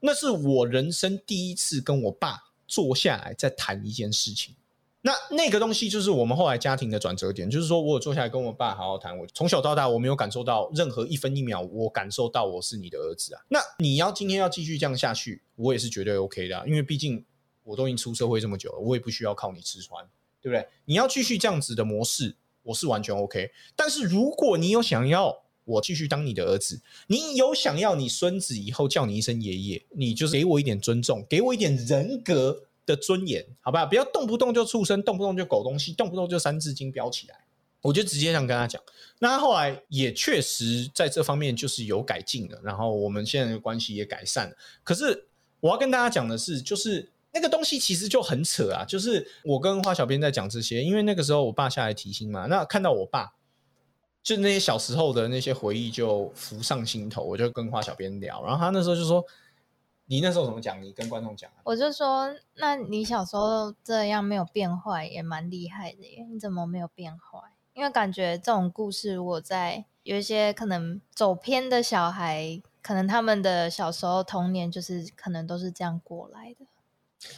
那是我人生第一次跟我爸坐下来再谈一件事情。那那个东西就是我们后来家庭的转折点，就是说我有坐下来跟我爸好好谈。我从小到大我没有感受到任何一分一秒，我感受到我是你的儿子啊。那你要今天要继续这样下去，我也是绝对 OK 的、因为毕竟我都已经出社会这么久了，我也不需要靠你吃穿，对不对？你要继续这样子的模式，我是完全 OK。但是如果你有想要我继续当你的儿子，你有想要你孙子以后叫你一声爷爷，你就是给我一点尊重，给我一点人格的尊严，好吧？不要动不动就畜生，动不动就狗东西，动不动就三字经标起来。我就直接这样跟他讲。那他后来也确实在这方面就是有改进了，然后我们现在的关系也改善了。可是我要跟大家讲的是，就是那个东西其实就很扯啊。就是我跟花小编在讲这些，因为那个时候我爸下来提醒嘛，那看到我爸。就那些小时候的那些回忆就浮上心头，我就跟花小编聊，然后他那时候就说：“你那时候怎么讲？你跟观众讲、”我就说，那你小时候这样没有变坏，也蛮厉害的耶。你怎么没有变坏？因为感觉这种故事，如果在有一些可能走偏的小孩，可能他们的小时候童年就是可能都是这样过来的。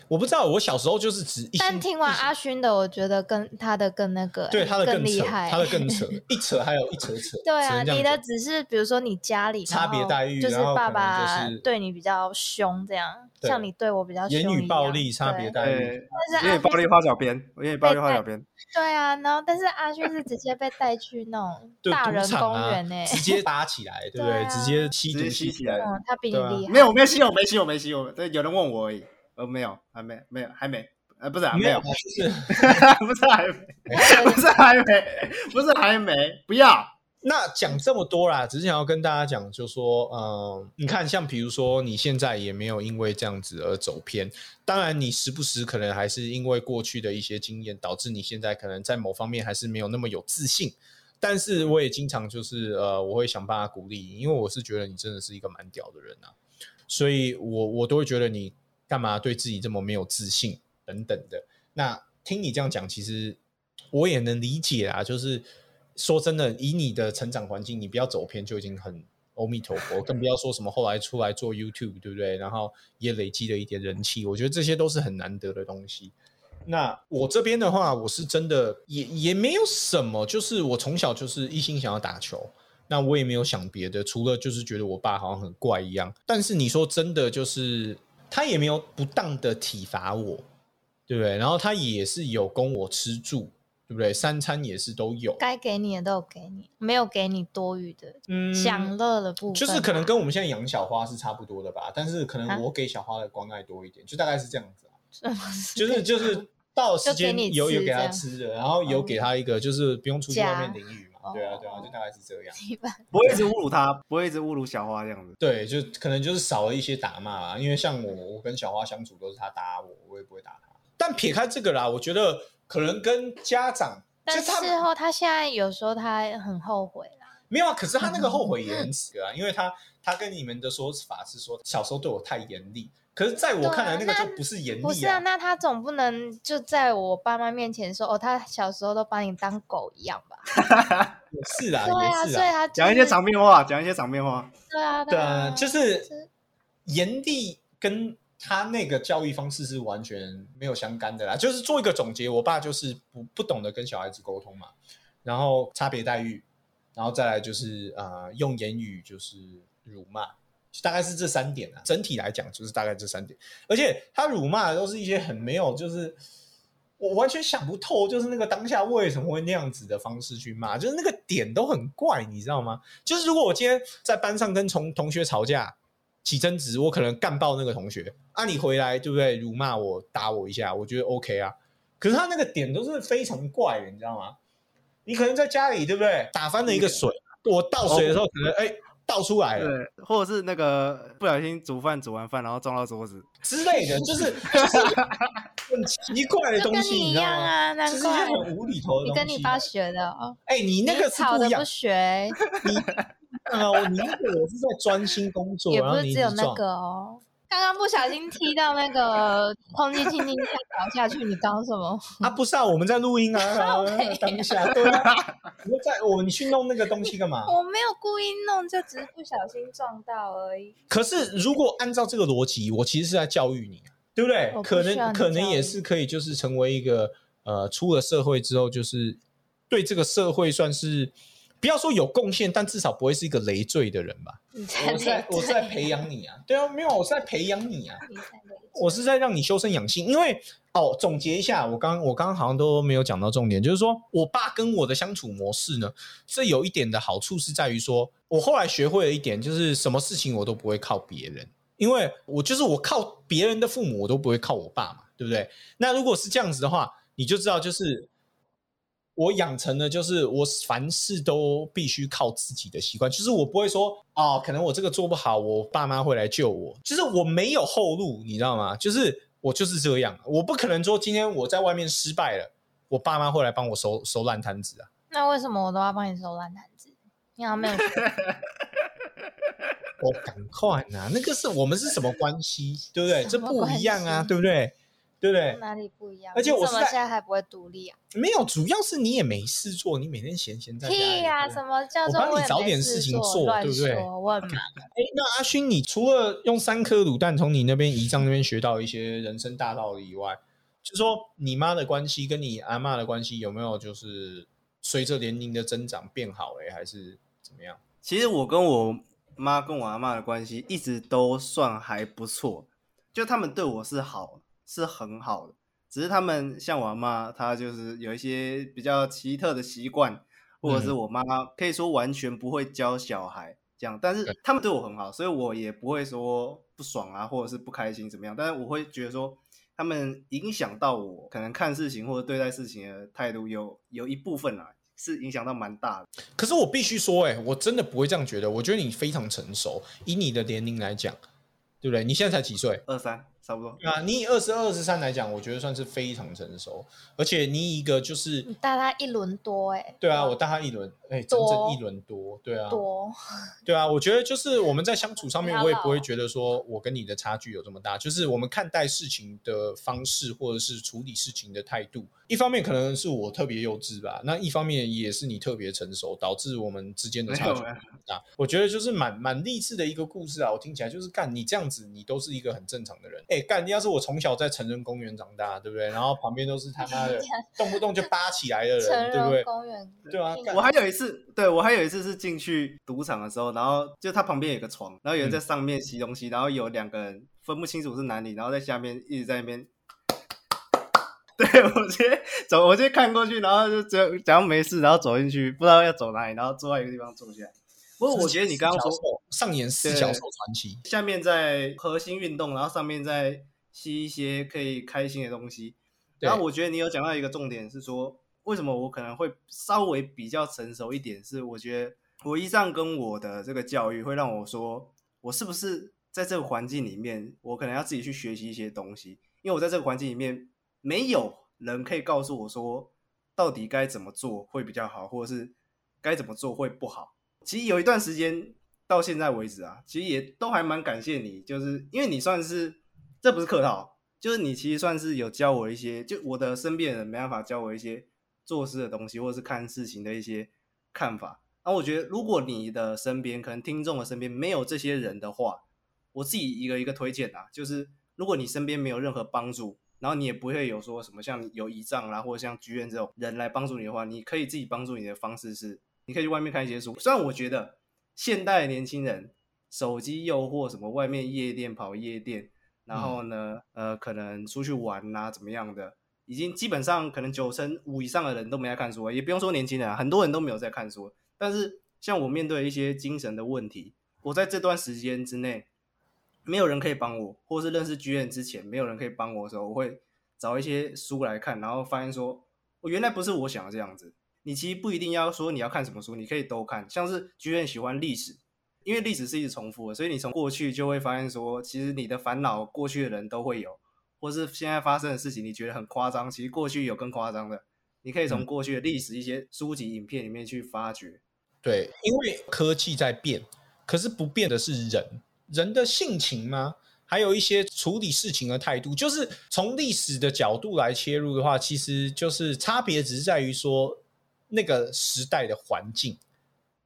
我不知道，我小时候就是只一心。但听完阿勋的，我觉得跟他的更那个，对他的更厉害，他的更扯，一扯还有一扯扯。对啊，你的只是比如说你家里差别待遇就是爸爸对你比较凶，这样像你对我比较凶言语暴力、差别待遇。对，但是阿勋有点暴力花小编，言语暴力花小编。对啊，然后但是阿勋是直接被带去那种大人公园呢、直接搭起来，对直接吸毒直接吸起来来。嗯，他比你厉害。没有，我没吸，我没吸，我没吸，我对，有人问我而已，呃，没有，还没，没有，还没，呃，不是啊，没有啊，，就是不是 还没，不是还没，不是还没，不要。那讲这么多啦，只是想要跟大家讲，就说，嗯，你看，像比如说，你现在也没有因为这样子而走偏，当然，你时不时可能还是因为过去的一些经验，导致你现在可能在某方面还是没有那么有自信。但是我也经常就是呃，我会想办法鼓励你，因为我是觉得你真的是一个蛮屌的人啊，所以我我都会觉得你干嘛对自己这么没有自信等等的。那听你这样讲，其实我也能理解啊，就是说真的，以你的成长环境，你不要走偏就已经很阿弥陀佛，更不要说什么后来出来做 YouTube，对不对？然后也累积了一点人气，我觉得这些都是很难得的东西。那我这边的话，我是真的也也没有什么，就是我从小就是一心想要打球，那我也没有想别的，除了就是觉得我爸好像很怪一样。但是你说真的，就是他也没有不当的体罚我，对不对？然后他也是有供我吃住，对不对？三餐也是都有，该给你的都有给你，没有给你多余的嗯享乐的部分吧，就是可能跟我们现在养小花是差不多的吧，但是可啊？能我给小花的关爱多一点，就大概是这样子 就是就是到时间有有给他吃的，然后有给他一个就是不用出去外面淋雨嘛，对啊对啊，哦就大概是这样。一般不会一直侮辱他，不会一直侮辱小花这样子。对，就可能就是少了一些打骂啦，因为像我，我跟小花相处都是他打我，我也不会打他。但撇开这个啦，我觉得可能跟家长，就但他事后他现在有时候他很后悔啦，没有啊，可是他那个后悔也很扯啊，因为他他跟你们的说法是说小时候对我太严厉，可是在我看来那个就不是严厉不是啊？那他总不能就在我爸妈面前说哦，他小时候都把你当狗一样吧？也是啊，对啊，也是啊，所以他、就是、讲一些场面话，讲一些场面话。对啊，对啊，啊，就是这严厉跟他那个教育方式是完全没有相干的啦。就是做一个总结，我爸就是不不懂得跟小孩子沟通嘛，然后差别待遇，然后再来就是啊、呃用言语就是辱骂，大概是这三点啊。整体来讲就是大概这三点，而且他辱骂的都是一些很没有就是。我完全想不透，就是那个当下为什么会那样子的方式去骂，就是那个点都很怪，你知道吗？就是如果我今天在班上跟同同学吵架起争执，我可能干爆那个同学啊，你回来对不对？辱骂我打我一下，我觉得 OK 啊。可是他那个点都是非常怪的，你知道吗？你可能在家里对不对？打翻了一个水，我倒水的时候可能哎、倒出来了对，或者是那个不小心煮饭煮完饭，然后撞到桌子。之类的，就是就是很奇怪的东西，跟你一你知道吗？样啊，难就是一些很无厘头的东西。你跟你爸学的哦，哎、你那个是不一样吵的不，学，你呃，你那个我是在专心工作，也不是只有那个哦。刚刚不小心踢到那个空气清净机倒下去，你刚什么？啊，不是啊，我们在录音啊，啊北当下对啊，你在我你去弄那个东西干嘛？我没有故意弄，就只是不小心撞到而已。可是如果按照这个逻辑，我其实是在教育你，对不对？不可能可能也是可以，就是成为一个呃出了社会之后，就是对这个社会算是不要说有贡献，但至少不会是一个累赘的人吧。我是在我是在培养你啊，对啊，没有，我是在培养你啊。我是在让你修身养性，因为哦，总结一下，我刚我刚刚好像都没有讲到重点，就是说我爸跟我的相处模式呢，这有一点的好处是在于说，我后来学会了一点，就是什么事情我都不会靠别人，因为我就是我靠别人的父母，我都不会靠我爸嘛，对不对？那如果是这样子的话，你就知道就是。我养成了就是我凡事都必须靠自己的习惯，就是我不会说哦，可能我这个做不好，我爸妈会来救我，就是我没有后路，你知道吗？就是我就是这样，我不可能说今天我在外面失败了，我爸妈会来帮我收收烂摊子啊。那为什么我都要帮你收烂摊子？你好像没有 我赶快呐，那个是我们是什么关系，对不对？这不一样啊，对不对？对不对？哪里不一样？而且你怎么我现在还不会独立啊？没有，主要是你也没事做，你每天闲闲在家里。屁呀、对什么叫我帮你找点事情做对不对我很忙，哎，那阿勋，你除了用三颗卤蛋从你那边姨丈那边学到一些人生大道理以外，就说你妈的关系跟你阿嬷的关系有没有就是随着年龄的增长变好哎、还是怎么样？其实我跟我妈跟我阿妈的关系一直都算还不错，就他们对我是好，是很好的。只是他们像我阿妈，她就是有一些比较奇特的习惯，或者是嗯我妈可以说完全不会教小孩这样。但是他们对我很好，所以我也不会说不爽啊，或者是不开心怎么样。但是我会觉得说，他们影响到我可能看事情或者对待事情的态度有有一部分啊，是影响到蛮大的。可是我必须说、哎，我真的不会这样觉得。我觉得你非常成熟，以你的年龄来讲，对不对？你现在才几岁？二三差不多。啊，你以二十二、十三来讲，我觉得算是非常成熟，而且你以一个就是你大他一轮多哎、对啊，我大他一轮，哎、整整一轮多，对啊，多，对啊，我觉得就是我们在相处上面，我也不会觉得说我跟你的差距有这么大，就是我们看待事情的方式或者是处理事情的态度，一方面可能是我特别幼稚吧，那一方面也是你特别成熟，导致我们之间的差距大。我觉得就是蛮蛮励志的一个故事啊，我听起来就是干你这样子，你都是一个很正常的人。哎，干，要是我从小在成人公园长大，对不对？然后旁边都是他妈的 动不动就扒起来的人，对不对？公园，对啊我还有一次，对我还有一次是进去赌场的时候，然后就他旁边有个床，然后有人在上面吸东西，然后有两个人分不清楚是哪里，然后在下面一直在那边。对我直接走，我直接看过去，然后就只有假装没事，然后走进去，不知道要走哪里，然后坐在一个地方坐下来。不过我觉得你刚刚说上演四角兽传奇，下面在核心运动，然后上面在吸一些可以开心的东西。然后我觉得你有讲到一个重点是说，为什么我可能会稍微比较成熟一点？是我觉得我一上跟我的这个教育会让我说，我是不是在这个环境里面，我可能要自己去学习一些东西，因为我在这个环境里面没有人可以告诉我说，到底该怎么做会比较好，或者是该怎么做会不好。其实有一段时间到现在为止啊，其实也都还蛮感谢你，就是因为你算是这不是客套，就是你其实算是有教我一些，就我的身边人没办法教我一些做事的东西，或者是看事情的一些看法。然后我觉得，如果你的身边可能听众的身边没有这些人的话，我自己一个一个推荐啊，就是如果你身边没有任何帮助，然后你也不会有说什么像有仪仗啦，或者像剧院这种人来帮助你的话，你可以自己帮助你的方式是，你可以去外面看一些书。虽然我觉得现代的年轻人手机诱惑什么外面夜店跑夜店，然后呢，呃，可能出去玩啊怎么样的，已经基本上可能九成五以上的人都没在看书了，也不用说年轻人啊，很多人都没有在看书。但是像我面对一些精神的问题，我在这段时间之内，没有人可以帮我，或是认识剧院之前没有人可以帮我的时候，我会找一些书来看，然后发现说，我原来不是我想的这样子。你其实不一定要说你要看什么书，你可以都看。像是剧院喜欢历史，因为历史是一直重复的，所以你从过去就会发现说，其实你的烦恼过去的人都会有，或是现在发生的事情你觉得很夸张，其实过去有更夸张的。你可以从嗯过去的历史一些书籍、影片里面去发掘。对，因为科技在变，可是不变的是人，人的性情吗？还有一些处理事情的态度，就是从历史的角度来切入的话，其实就是差别只是在于说那个时代的环境，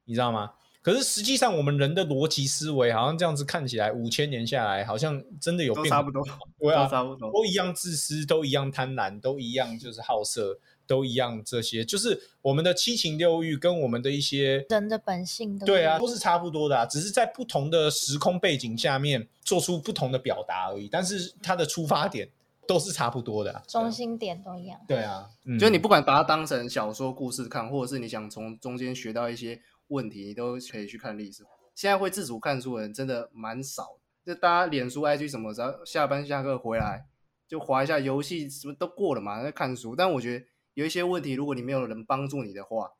你知道吗？可是实际上我们人的逻辑思维好像这样子看起来，五千年下来好像真的有变都差不多，对啊都差不多。都一样自私，都一样贪婪，都一样就是好色，都一样这些，就是我们的七情六欲跟我们的一些人的本性都对啊，都是差不多的啊，只是在不同的时空背景下面做出不同的表达而已，但是它的出发点都是差不多的啊、中心点都一样。对啊，嗯就你不管把它当成小说故事看，或者是你想从中间学到一些问题，你都可以去看历史。现在会自主看书的人真的蛮少，就大家脸书、IG 什么，只要下班下课回来就划一下游戏，什么都过了嘛，在看书。但我觉得有一些问题，如果你没有人帮助你的话，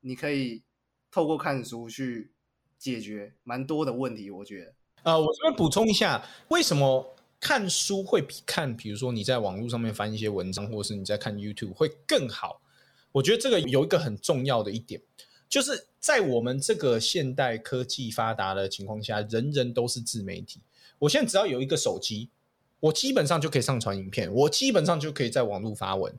你可以透过看书去解决蛮多的问题。我觉得，呃，我这边补充一下，为什么看书会比看，比如说你在网络上面翻一些文章，或者是你在看 YouTube 会更好？我觉得这个有一个很重要的一点，就是在我们这个现代科技发达的情况下，人人都是自媒体。我现在只要有一个手机，我基本上就可以上传影片，我基本上就可以在网络发文。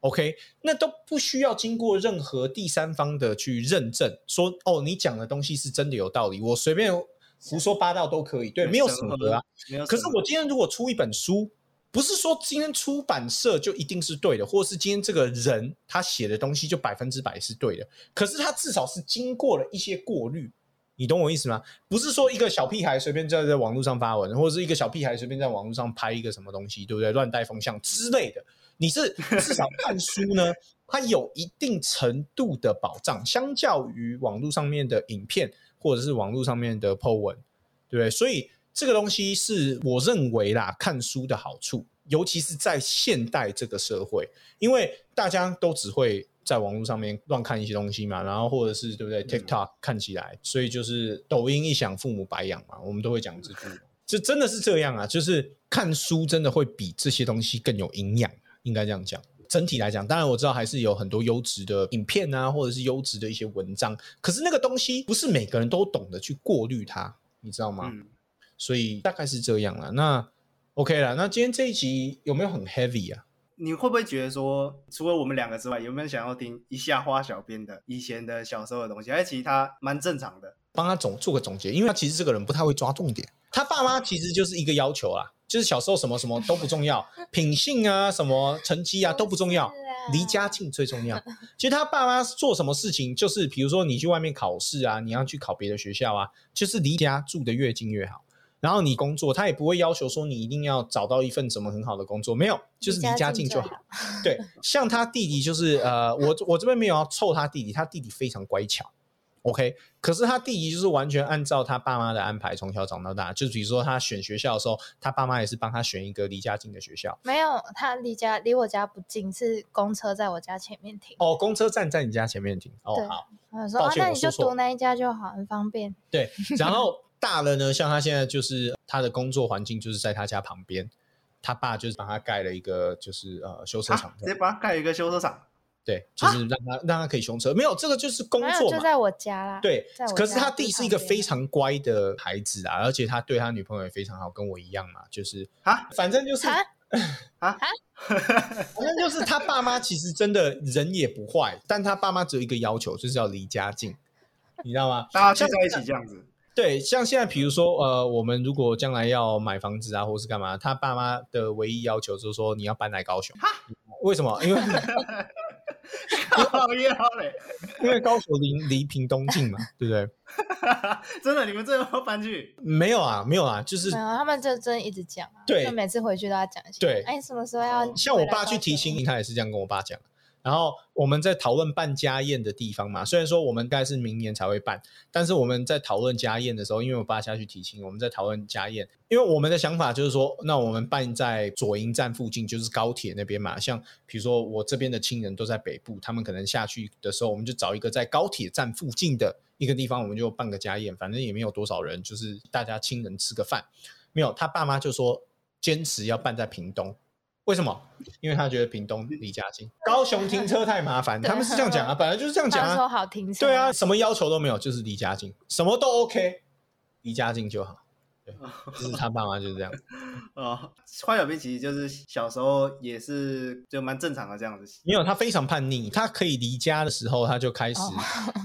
OK，那都不需要经过任何第三方的去认证，说哦，你讲的东西是真的有道理，我随便胡说八道都可以，对，没有审核啊。没有审核。可是我今天如果出一本书，不是说今天出版社就一定是对的，或是今天这个人他写的东西就百分之百是对的，可是他至少是经过了一些过滤。你懂我意思吗？不是说一个小屁孩随便在在网络上发文，或者是一个小屁孩随便在网络上拍一个什么东西，对不对？乱带风向之类的。你是至少看书呢，它有一定程度的保障，相较于网络上面的影片或者是网络上面的 po 文，对不对？所以这个东西是我认为啦，看书的好处，尤其是在现代这个社会，因为大家都只会在网络上面乱看一些东西嘛，然后或者是对不对？TikTok 看起来，所以就是抖音一响，父母白养嘛，我们都会讲这句，这真的是这样啊，就是看书真的会比这些东西更有营养，应该这样讲。整体来讲，当然我知道还是有很多优质的影片啊，或者是优质的一些文章，可是那个东西不是每个人都懂得去过滤它，你知道吗？嗯，所以大概是这样了。那 OK 了，那今天这一集有没有很 heavy 啊？你会不会觉得说，除了我们两个之外，有没有想要听一下花小编的以前的小时候的东西？而且其实他蛮正常的。帮他总做个总结，因为他其实这个人不太会抓重点。他爸妈其实就是一个要求啦，就是小时候什么什么都不重要，品性啊、什么成绩啊都不重要，离家近最重要。其实他爸妈做什么事情，就是比如说你去外面考试啊，你要去考别的学校啊，就是离家住的越近越好。然后你工作，他也不会要求说你一定要找到一份什么很好的工作，没有，就是离家近就好。对，像他弟弟就是呃，我我这边没有要凑他弟弟，他弟弟非常乖巧，OK。可是他弟弟就是完全按照他爸妈的安排，从小长到大。就比如说他选学校的时候，他爸妈也是帮他选一个离家近的学校。没有，他离家离我家不近，是公车在我家前面停。哦，公车站在你家前面停。哦，对好，我说啊，那你就读那一家就好，很方便。对。然后大了呢，像他现在就是他的工作环境就是在他家旁边，他爸就是帮他盖了一个就是呃修车啊厂，直接帮他盖一个修车厂，对，就是让他让他可以修车。没有，这个就是工，作嘛。就在我家啦。对可是他弟是一个非常乖的孩子啊，而且他对他女朋友也非常好，跟我一样嘛，就是啊反正就是啊 啊 反正就是他爸妈其实真的人也不坏，但他爸妈只有一个要求，就是要离家近，你知道吗？大家聚在一起这样子。对，像现在比如说呃，我们如果将来要买房子啊，或是干嘛，他爸妈的唯一要求就是说你要搬来高雄，哈为什么？因为靠腰嘞，因为高雄离离屏东近嘛，对不对？真的，你们这有没有搬去？没有啊，没有啊，就是没有，他们就真的一直讲啊。对就每次回去都要讲一下。对哎，什么时候要？像我爸去提亲，他也是这样跟我爸讲。然后我们在讨论办家宴的地方嘛，虽然说我们大概是明年才会办，但是我们在讨论家宴的时候，因为我爸下去提亲，我们在讨论家宴，因为我们的想法就是说，那我们办在左营站附近，就是高铁那边嘛。像比如说我这边的亲人都在北部，他们可能下去的时候，我们就找一个在高铁站附近的一个地方，我们就办个家宴，反正也没有多少人，就是大家亲人吃个饭。没有，他爸妈就说坚持要办在屏东。为什么？因为他觉得屏东离家近，高雄停车太麻烦。他们是这样讲啊，本来就是这样讲啊。好停车。对啊，，什么要求都没有，就是离家近，什么都 OK，离家近就好。对就是他爸妈就是这样。哦，花小兵其实就是小时候也是就蛮正常的这样子。没有，他非常叛逆，他可以离家的时候，他就开始哦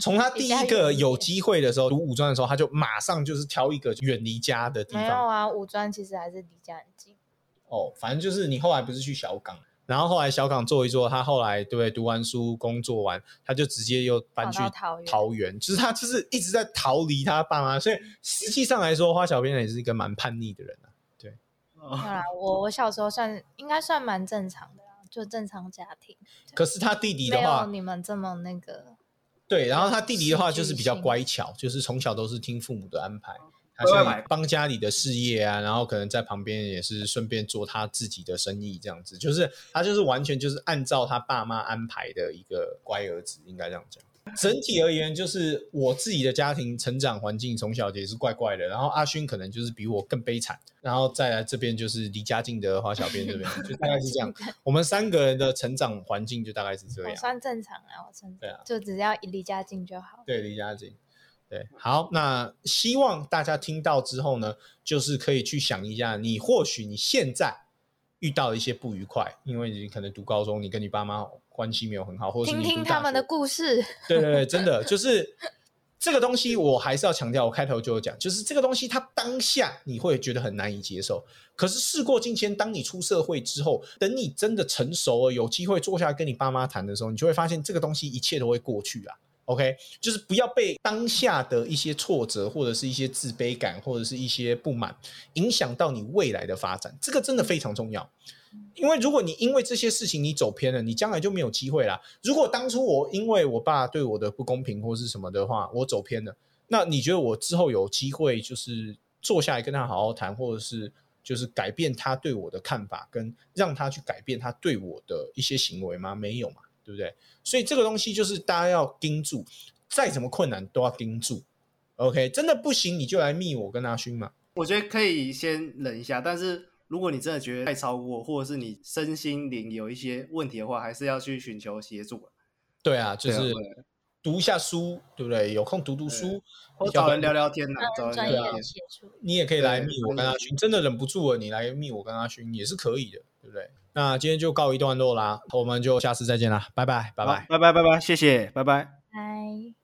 从他第一个有机会的时候读五专的时候，他就马上就是挑一个远离家的地方没有。啊，五专其实还是离家很近。哦，反正就是你后来不是去小港，然后后来小港做一做，他后来对不对？读完书工作完，他就直接又搬去桃园桃园，就是他就是一直在逃离他爸妈，所以实际上来说，花小编也是一个蛮叛逆的人啊。哦没有啦，我我小时候算应该算蛮正常的啦，就正常家庭，可是他弟弟的没有话，你们这么那个。对，然后他弟弟的话就是比较乖巧，就是从小都是听父母的安排，他乖乖牌是帮家里的事业啊，然后可能在旁边也是顺便做他自己的生意，这样子，就是他就是完全就是按照他爸妈安排的一个乖儿子，应该这样讲。整体而言，就是我自己的家庭成长环境从小也是怪怪的，然后阿勋可能就是比我更悲惨，然后再来这边就是离家近的花小编这边，就大概是这样。我们三个人的成长环境就大概是这样。我算正常啊，我真对啊就只要离家近就好。对，离家近。对，好，那希望大家听到之后呢，就是可以去想一下，你或许你现在遇到了一些不愉快，因为你可能读高中，你跟你爸妈关系没有很好，或者是听你听他们的故事，对对对，真的 就是这个东西，我还是要强调，我开头就有讲，就是这个东西它当下你会觉得很难以接受，可是事过境迁，当你出社会之后，等你真的成熟了，有机会坐下来跟你爸妈谈的时候，你就会发现这个东西一切都会过去啊。OK，就是不要被当下的一些挫折，或者是一些自卑感，或者是一些不满，影响到你未来的发展。这个真的非常重要。因为如果你因为这些事情你走偏了，你将来就没有机会啦。如果当初我因为我爸对我的不公平或是什么的话，我走偏了，那你觉得我之后有机会就是坐下来跟他好好谈，或者是就是改变他对我的看法，跟让他去改变他对我的一些行为吗？没有嘛，对不对？所以这个东西就是大家要盯住，再怎么困难都要盯住。OK，真的不行你就来密我跟阿勋嘛。我觉得可以先忍一下，但是如果你真的觉得太超过，或者是你身心灵有一些问题的话，还是要去寻求协助。对啊，就是读一下书，对不对？有空读读书，或找人聊聊天呐、找人专业的聊聊天。协助。你也可以来密我跟阿勋，真的忍不住了，你来密我跟阿勋也是可以的，对不对？那今天就告一段落啦，我们就下次再见啦，拜拜，拜拜。拜拜拜拜，谢谢，拜拜。拜。